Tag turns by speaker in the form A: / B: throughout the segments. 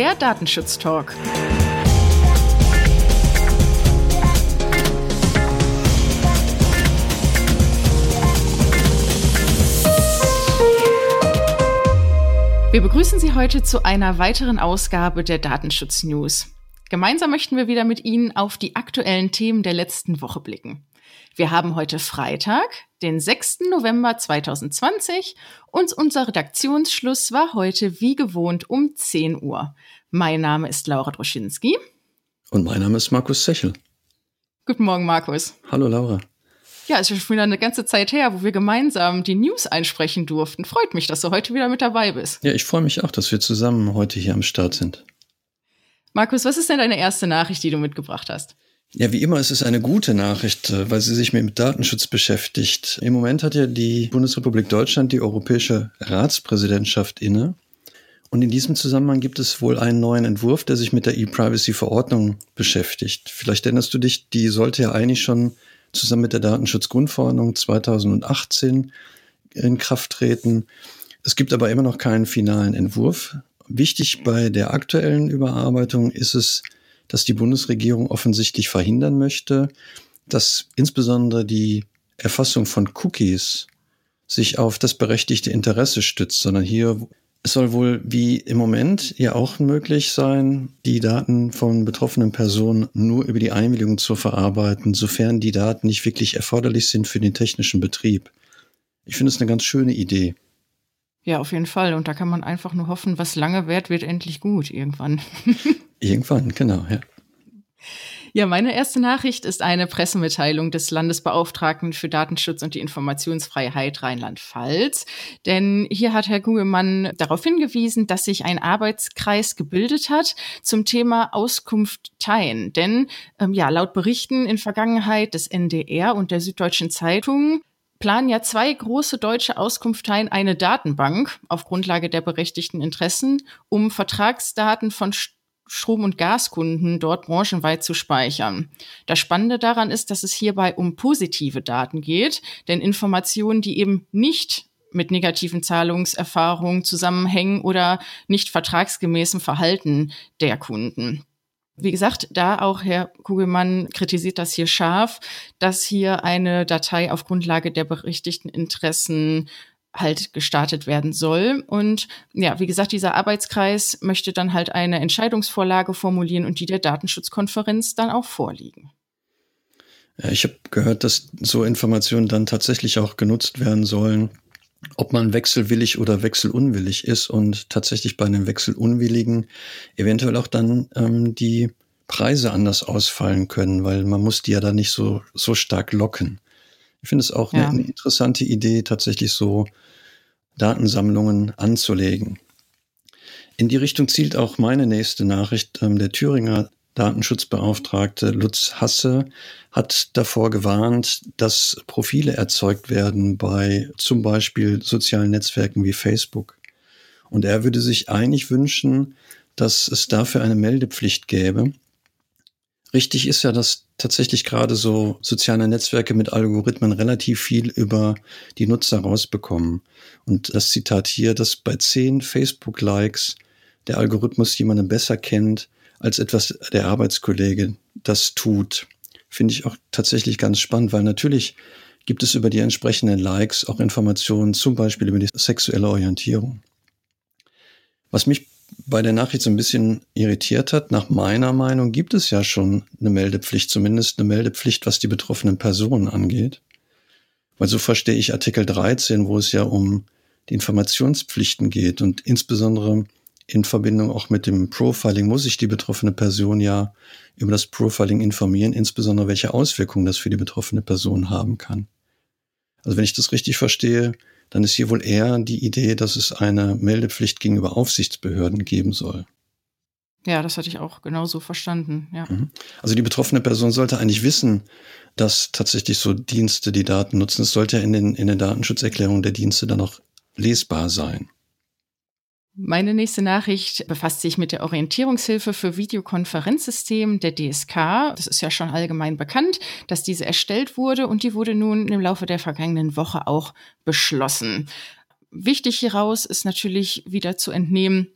A: der Datenschutz-Talk. Wir begrüßen Sie heute zu einer weiteren Ausgabe der Datenschutz News. Gemeinsam möchten wir wieder mit Ihnen auf die aktuellen Themen der letzten Woche blicken. Wir haben heute Freitag, den 6. November 2020 und unser Redaktionsschluss war heute wie gewohnt um 10 Uhr. Mein Name ist Laura Droschinski.
B: Und mein Name ist Markus Sechel.
A: Guten Morgen, Markus.
B: Hallo, Laura.
A: Ja, es ist schon wieder eine ganze Zeit her, wo wir gemeinsam die News einsprechen durften. Freut mich, dass du heute wieder mit dabei bist.
B: Ja, ich freue mich auch, dass wir zusammen heute hier am Start sind.
A: Markus, was ist denn deine erste Nachricht, die du mitgebracht hast?
B: Ja, wie immer ist es eine gute Nachricht, äh, weil sie sich mit Datenschutz beschäftigt. Im Moment hat ja die Bundesrepublik Deutschland die europäische Ratspräsidentschaft inne. Und in diesem Zusammenhang gibt es wohl einen neuen Entwurf, der sich mit der E-Privacy-Verordnung beschäftigt. Vielleicht erinnerst du dich, die sollte ja eigentlich schon zusammen mit der Datenschutzgrundverordnung 2018 in Kraft treten. Es gibt aber immer noch keinen finalen Entwurf. Wichtig bei der aktuellen Überarbeitung ist es, dass die Bundesregierung offensichtlich verhindern möchte, dass insbesondere die Erfassung von Cookies sich auf das berechtigte Interesse stützt, sondern hier es soll wohl wie im Moment ja auch möglich sein, die Daten von betroffenen Personen nur über die Einwilligung zu verarbeiten, sofern die Daten nicht wirklich erforderlich sind für den technischen Betrieb. Ich finde es eine ganz schöne Idee.
A: Ja, auf jeden Fall. Und da kann man einfach nur hoffen, was lange währt, wird endlich gut irgendwann.
B: irgendwann, genau, ja.
A: Ja, meine erste Nachricht ist eine Pressemitteilung des Landesbeauftragten für Datenschutz und die Informationsfreiheit Rheinland-Pfalz. Denn hier hat Herr Gugemann darauf hingewiesen, dass sich ein Arbeitskreis gebildet hat zum Thema Auskunft teilen. Denn ähm, ja, laut Berichten in Vergangenheit des NDR und der Süddeutschen Zeitung planen ja zwei große deutsche Auskunfteien eine Datenbank auf Grundlage der berechtigten Interessen, um Vertragsdaten von Strom- und Gaskunden dort branchenweit zu speichern. Das Spannende daran ist, dass es hierbei um positive Daten geht, denn Informationen, die eben nicht mit negativen Zahlungserfahrungen zusammenhängen oder nicht vertragsgemäßem Verhalten der Kunden. Wie gesagt, da auch Herr Kugelmann kritisiert das hier scharf, dass hier eine Datei auf Grundlage der berichtigten Interessen halt gestartet werden soll. Und ja, wie gesagt, dieser Arbeitskreis möchte dann halt eine Entscheidungsvorlage formulieren und die der Datenschutzkonferenz dann auch vorliegen.
B: Ich habe gehört, dass so Informationen dann tatsächlich auch genutzt werden sollen, ob man wechselwillig oder wechselunwillig ist und tatsächlich bei einem Wechselunwilligen eventuell auch dann ähm, die Preise anders ausfallen können, weil man muss die ja dann nicht so, so stark locken. Ich finde es auch ja. eine, eine interessante Idee, tatsächlich so Datensammlungen anzulegen. In die Richtung zielt auch meine nächste Nachricht. Ähm, der Thüringer Datenschutzbeauftragte Lutz Hasse hat davor gewarnt, dass Profile erzeugt werden bei zum Beispiel sozialen Netzwerken wie Facebook. Und er würde sich eigentlich wünschen, dass es dafür eine Meldepflicht gäbe, Richtig ist ja, dass tatsächlich gerade so soziale Netzwerke mit Algorithmen relativ viel über die Nutzer rausbekommen. Und das Zitat hier, dass bei zehn Facebook-Likes der Algorithmus jemanden besser kennt, als etwas der Arbeitskollege das tut, finde ich auch tatsächlich ganz spannend, weil natürlich gibt es über die entsprechenden Likes auch Informationen, zum Beispiel über die sexuelle Orientierung. Was mich bei der Nachricht so ein bisschen irritiert hat, nach meiner Meinung gibt es ja schon eine Meldepflicht, zumindest eine Meldepflicht, was die betroffenen Personen angeht. Weil so verstehe ich Artikel 13, wo es ja um die Informationspflichten geht und insbesondere in Verbindung auch mit dem Profiling muss sich die betroffene Person ja über das Profiling informieren, insbesondere welche Auswirkungen das für die betroffene Person haben kann. Also wenn ich das richtig verstehe, dann ist hier wohl eher die Idee, dass es eine Meldepflicht gegenüber Aufsichtsbehörden geben soll.
A: Ja, das hatte ich auch genauso verstanden, ja. Mhm.
B: Also die betroffene Person sollte eigentlich wissen, dass tatsächlich so Dienste die Daten nutzen. Es sollte ja in den, in den Datenschutzerklärungen der Dienste dann auch lesbar sein.
A: Meine nächste Nachricht befasst sich mit der Orientierungshilfe für Videokonferenzsystem der DSK. Das ist ja schon allgemein bekannt, dass diese erstellt wurde und die wurde nun im Laufe der vergangenen Woche auch beschlossen. Wichtig hieraus ist natürlich wieder zu entnehmen,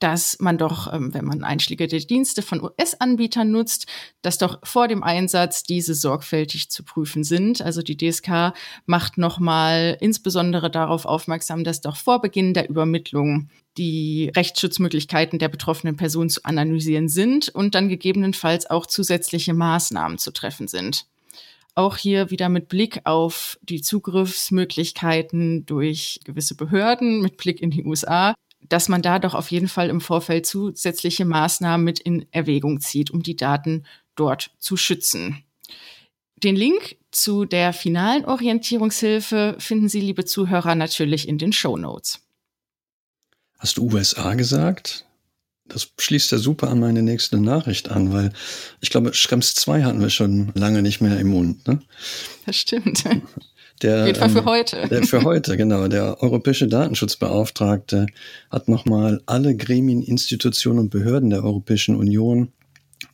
A: dass man doch, ähm, wenn man einschlägige Dienste von US-Anbietern nutzt, dass doch vor dem Einsatz diese sorgfältig zu prüfen sind. Also die DSK macht nochmal insbesondere darauf aufmerksam, dass doch vor Beginn der Übermittlung die Rechtsschutzmöglichkeiten der betroffenen Person zu analysieren sind und dann gegebenenfalls auch zusätzliche Maßnahmen zu treffen sind. Auch hier wieder mit Blick auf die Zugriffsmöglichkeiten durch gewisse Behörden, mit Blick in die USA, dass man da doch auf jeden Fall im Vorfeld zusätzliche Maßnahmen mit in Erwägung zieht, um die Daten dort zu schützen. Den Link zu der finalen Orientierungshilfe finden Sie, liebe Zuhörer, natürlich in den Show Notes.
B: Hast du USA gesagt? Das schließt ja super an meine nächste Nachricht an, weil ich glaube, Schrems 2 hatten wir schon lange nicht mehr im Mund. Ne?
A: Das stimmt.
B: Der,
A: Auf jeden Fall für ähm, heute.
B: Der, für heute, genau. Der europäische Datenschutzbeauftragte hat nochmal alle Gremien, Institutionen und Behörden der Europäischen Union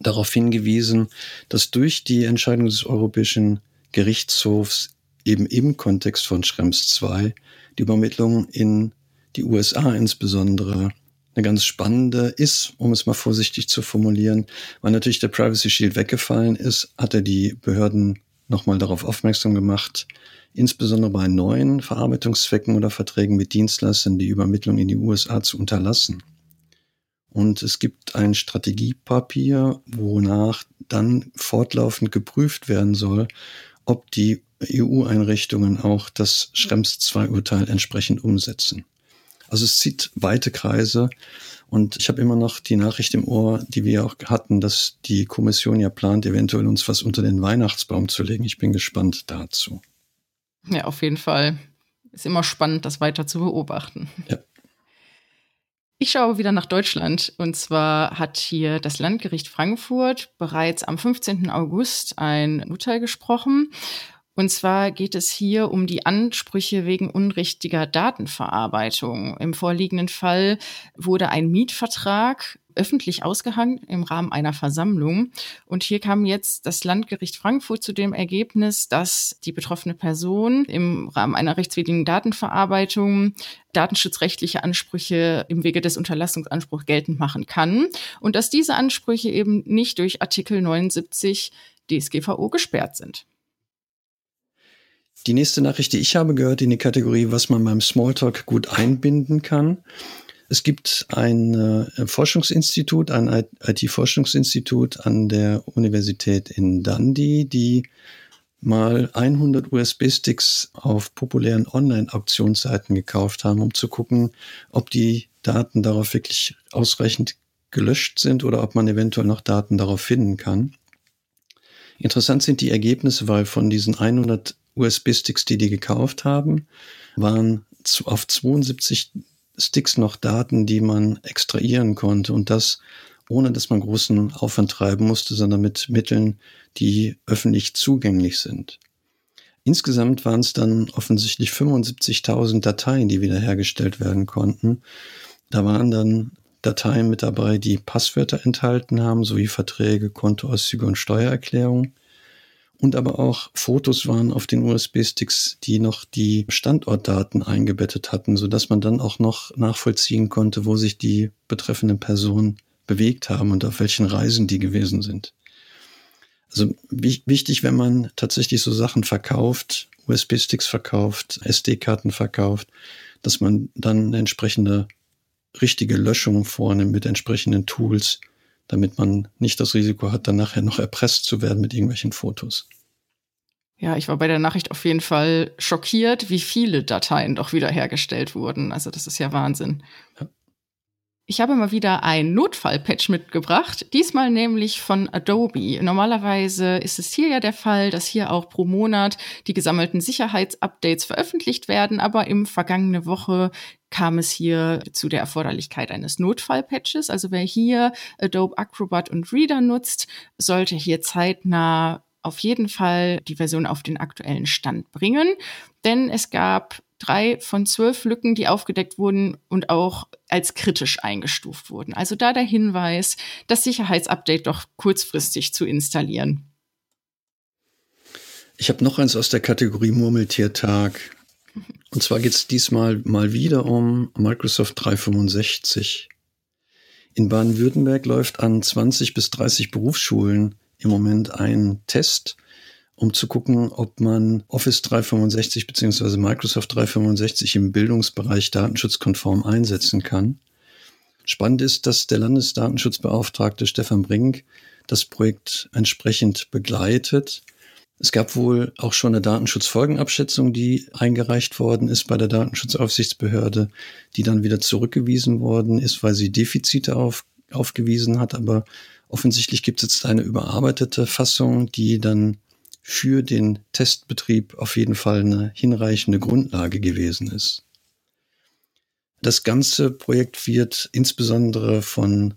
B: darauf hingewiesen, dass durch die Entscheidung des Europäischen Gerichtshofs eben im Kontext von Schrems 2 die Übermittlung in die USA insbesondere eine ganz spannende ist, um es mal vorsichtig zu formulieren, weil natürlich der Privacy Shield weggefallen ist, hat er die Behörden nochmal darauf aufmerksam gemacht, insbesondere bei neuen Verarbeitungszwecken oder Verträgen mit Dienstleistern die Übermittlung in die USA zu unterlassen. Und es gibt ein Strategiepapier, wonach dann fortlaufend geprüft werden soll, ob die EU-Einrichtungen auch das Schrems II-Urteil entsprechend umsetzen. Also es zieht weite Kreise und ich habe immer noch die Nachricht im Ohr, die wir auch hatten, dass die Kommission ja plant, eventuell uns was unter den Weihnachtsbaum zu legen. Ich bin gespannt dazu.
A: Ja, auf jeden Fall. Ist immer spannend, das weiter zu beobachten. Ja. Ich schaue wieder nach Deutschland. Und zwar hat hier das Landgericht Frankfurt bereits am 15. August ein Urteil gesprochen. Und zwar geht es hier um die Ansprüche wegen unrichtiger Datenverarbeitung. Im vorliegenden Fall wurde ein Mietvertrag öffentlich ausgehangen im Rahmen einer Versammlung. Und hier kam jetzt das Landgericht Frankfurt zu dem Ergebnis, dass die betroffene Person im Rahmen einer rechtswidrigen Datenverarbeitung datenschutzrechtliche Ansprüche im Wege des Unterlassungsanspruchs geltend machen kann und dass diese Ansprüche eben nicht durch Artikel 79 DSGVO gesperrt sind.
B: Die nächste Nachricht, die ich habe, gehört in die Kategorie, was man beim Smalltalk gut einbinden kann. Es gibt ein äh, Forschungsinstitut, ein IT-Forschungsinstitut an der Universität in Dundee, die mal 100 USB-Sticks auf populären Online-Auktionsseiten gekauft haben, um zu gucken, ob die Daten darauf wirklich ausreichend gelöscht sind oder ob man eventuell noch Daten darauf finden kann. Interessant sind die Ergebnisse, weil von diesen 100 USB-Sticks, die die gekauft haben, waren auf 72 Sticks noch Daten, die man extrahieren konnte und das ohne dass man großen Aufwand treiben musste, sondern mit Mitteln, die öffentlich zugänglich sind. Insgesamt waren es dann offensichtlich 75.000 Dateien, die wiederhergestellt werden konnten. Da waren dann Dateien mit dabei, die Passwörter enthalten haben, sowie Verträge, Kontoauszüge und Steuererklärungen und aber auch Fotos waren auf den USB-Sticks, die noch die Standortdaten eingebettet hatten, so dass man dann auch noch nachvollziehen konnte, wo sich die betreffenden Personen bewegt haben und auf welchen Reisen die gewesen sind. Also wichtig, wenn man tatsächlich so Sachen verkauft, USB-Sticks verkauft, SD-Karten verkauft, dass man dann eine entsprechende richtige Löschung vornimmt mit entsprechenden Tools, damit man nicht das Risiko hat, dann nachher noch erpresst zu werden mit irgendwelchen Fotos.
A: Ja, ich war bei der Nachricht auf jeden Fall schockiert, wie viele Dateien doch wiederhergestellt wurden. Also das ist ja Wahnsinn. Ja. Ich habe mal wieder ein Notfallpatch mitgebracht, diesmal nämlich von Adobe. Normalerweise ist es hier ja der Fall, dass hier auch pro Monat die gesammelten Sicherheitsupdates veröffentlicht werden, aber im vergangene Woche kam es hier zu der Erforderlichkeit eines Notfallpatches. Also wer hier Adobe Acrobat und Reader nutzt, sollte hier zeitnah auf jeden Fall die Version auf den aktuellen Stand bringen, denn es gab drei von zwölf Lücken, die aufgedeckt wurden und auch als kritisch eingestuft wurden. Also da der Hinweis, das Sicherheitsupdate doch kurzfristig zu installieren.
B: Ich habe noch eins aus der Kategorie Murmeltiertag. Und zwar geht es diesmal mal wieder um Microsoft 365. In Baden-Württemberg läuft an 20 bis 30 Berufsschulen im Moment ein Test, um zu gucken, ob man Office 365 beziehungsweise Microsoft 365 im Bildungsbereich datenschutzkonform einsetzen kann. Spannend ist, dass der Landesdatenschutzbeauftragte Stefan Brink das Projekt entsprechend begleitet. Es gab wohl auch schon eine Datenschutzfolgenabschätzung, die eingereicht worden ist bei der Datenschutzaufsichtsbehörde, die dann wieder zurückgewiesen worden ist, weil sie Defizite auf, aufgewiesen hat. Aber offensichtlich gibt es jetzt eine überarbeitete Fassung, die dann für den Testbetrieb auf jeden Fall eine hinreichende Grundlage gewesen ist. Das ganze Projekt wird insbesondere von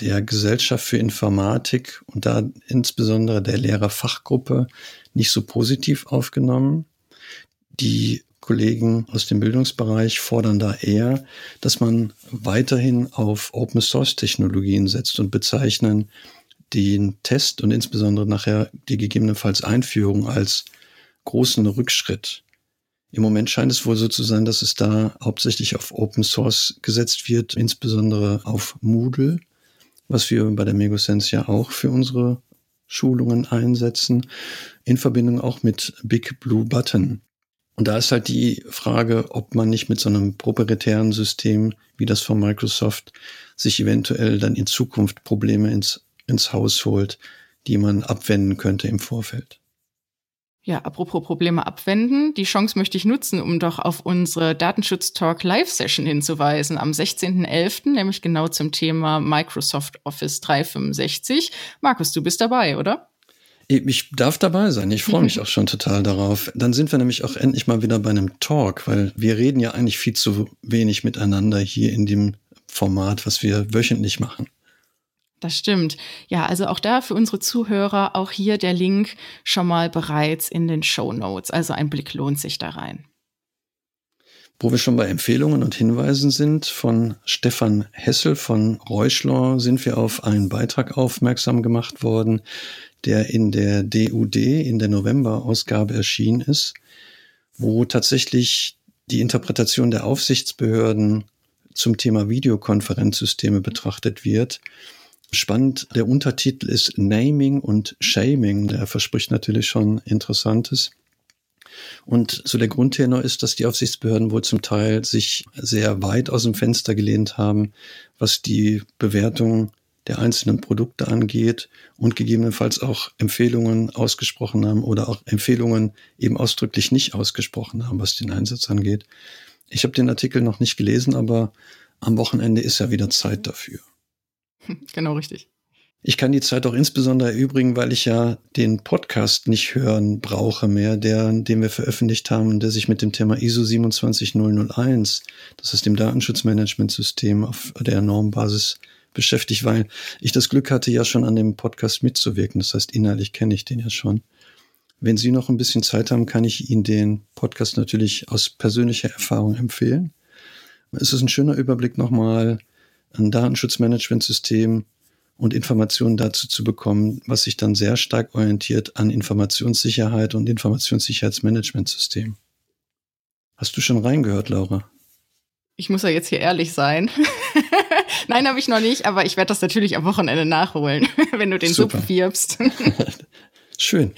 B: der Gesellschaft für Informatik und da insbesondere der Lehrerfachgruppe nicht so positiv aufgenommen. Die Kollegen aus dem Bildungsbereich fordern da eher, dass man weiterhin auf Open Source Technologien setzt und bezeichnen den Test und insbesondere nachher die gegebenenfalls Einführung als großen Rückschritt. Im Moment scheint es wohl so zu sein, dass es da hauptsächlich auf Open Source gesetzt wird, insbesondere auf Moodle, was wir bei der Megosense ja auch für unsere Schulungen einsetzen, in Verbindung auch mit Big Blue Button. Und da ist halt die Frage, ob man nicht mit so einem proprietären System wie das von Microsoft sich eventuell dann in Zukunft Probleme ins, ins Haus holt, die man abwenden könnte im Vorfeld.
A: Ja, apropos Probleme abwenden, die Chance möchte ich nutzen, um doch auf unsere Datenschutz-Talk Live-Session hinzuweisen am 16.11., nämlich genau zum Thema Microsoft Office 365. Markus, du bist dabei, oder?
B: Ich darf dabei sein. Ich freue mich auch schon total darauf. Dann sind wir nämlich auch endlich mal wieder bei einem Talk, weil wir reden ja eigentlich viel zu wenig miteinander hier in dem Format, was wir wöchentlich machen.
A: Das stimmt. Ja, also auch da für unsere Zuhörer auch hier der Link schon mal bereits in den Show Notes. Also ein Blick lohnt sich da rein.
B: Wo wir schon bei Empfehlungen und Hinweisen sind, von Stefan Hessel von Reuschler sind wir auf einen Beitrag aufmerksam gemacht worden, der in der DUD in der November-Ausgabe erschienen ist, wo tatsächlich die Interpretation der Aufsichtsbehörden zum Thema Videokonferenzsysteme betrachtet wird Spannend, der Untertitel ist Naming und Shaming. Der verspricht natürlich schon Interessantes. Und so der Grundtenor ist, dass die Aufsichtsbehörden wohl zum Teil sich sehr weit aus dem Fenster gelehnt haben, was die Bewertung der einzelnen Produkte angeht und gegebenenfalls auch Empfehlungen ausgesprochen haben oder auch Empfehlungen eben ausdrücklich nicht ausgesprochen haben, was den Einsatz angeht. Ich habe den Artikel noch nicht gelesen, aber am Wochenende ist ja wieder Zeit dafür.
A: Genau richtig.
B: Ich kann die Zeit auch insbesondere erübrigen, weil ich ja den Podcast nicht hören brauche mehr, der, den wir veröffentlicht haben der sich mit dem Thema ISO 27001, das ist dem Datenschutzmanagementsystem auf der Normbasis beschäftigt, weil ich das Glück hatte, ja schon an dem Podcast mitzuwirken. Das heißt, inhaltlich kenne ich den ja schon. Wenn Sie noch ein bisschen Zeit haben, kann ich Ihnen den Podcast natürlich aus persönlicher Erfahrung empfehlen. Es ist ein schöner Überblick nochmal ein Datenschutzmanagementsystem und Informationen dazu zu bekommen, was sich dann sehr stark orientiert an Informationssicherheit und Informationssicherheitsmanagementsystem. Hast du schon reingehört, Laura?
A: Ich muss ja jetzt hier ehrlich sein. Nein, habe ich noch nicht, aber ich werde das natürlich am Wochenende nachholen, wenn du den Super. so bewirbst.
B: Schön.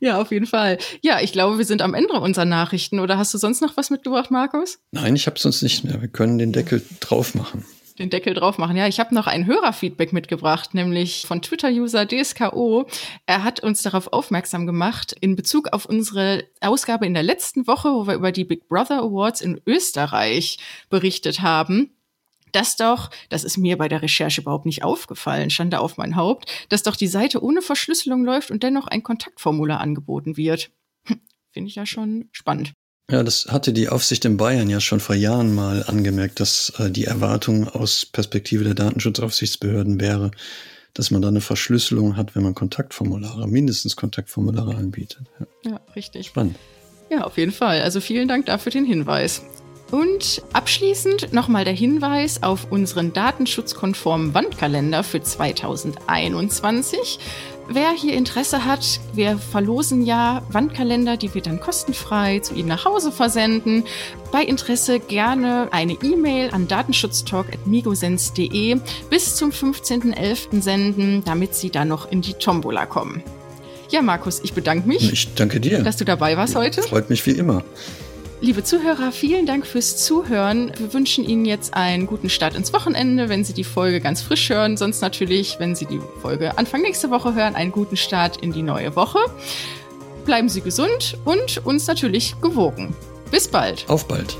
A: Ja, auf jeden Fall. Ja, ich glaube, wir sind am Ende unserer Nachrichten. Oder hast du sonst noch was mitgebracht, Markus?
B: Nein, ich habe sonst nicht mehr. Wir können den Deckel drauf machen
A: den Deckel drauf machen. Ja, ich habe noch ein Hörerfeedback mitgebracht, nämlich von Twitter-User DSKO. Er hat uns darauf aufmerksam gemacht, in Bezug auf unsere Ausgabe in der letzten Woche, wo wir über die Big Brother Awards in Österreich berichtet haben dass doch, das ist mir bei der Recherche überhaupt nicht aufgefallen, stand da auf mein Haupt, dass doch die Seite ohne Verschlüsselung läuft und dennoch ein Kontaktformular angeboten wird. Hm, finde ich ja schon spannend.
B: Ja, das hatte die Aufsicht in Bayern ja schon vor Jahren mal angemerkt, dass äh, die Erwartung aus Perspektive der Datenschutzaufsichtsbehörden wäre, dass man da eine Verschlüsselung hat, wenn man Kontaktformulare, mindestens Kontaktformulare anbietet.
A: Ja, ja richtig.
B: Spannend.
A: Ja, auf jeden Fall. Also vielen Dank dafür den Hinweis. Und abschließend nochmal der Hinweis auf unseren datenschutzkonformen Wandkalender für 2021. wer hier Interesse hat, wir verlosen ja Wandkalender, die wir dann kostenfrei zu Ihnen nach Hause versenden. Bei Interesse gerne eine E-Mail an datenschutztalk.migosens.de bis zum 15.11. senden, damit Sie dann noch in die Tombola kommen. Ja, Markus, ich bedanke mich.
B: Ich danke dir.
A: Dass du dabei warst heute.
B: Freut mich wie immer.
A: Liebe Zuhörer, vielen Dank fürs Zuhören. Wir wünschen Ihnen jetzt einen guten Start ins Wochenende, wenn Sie die Folge ganz frisch hören. Sonst natürlich, wenn Sie die Folge Anfang nächste Woche hören, einen guten Start in die neue Woche. Bleiben Sie gesund und uns natürlich gewogen. Bis bald.
B: Auf bald.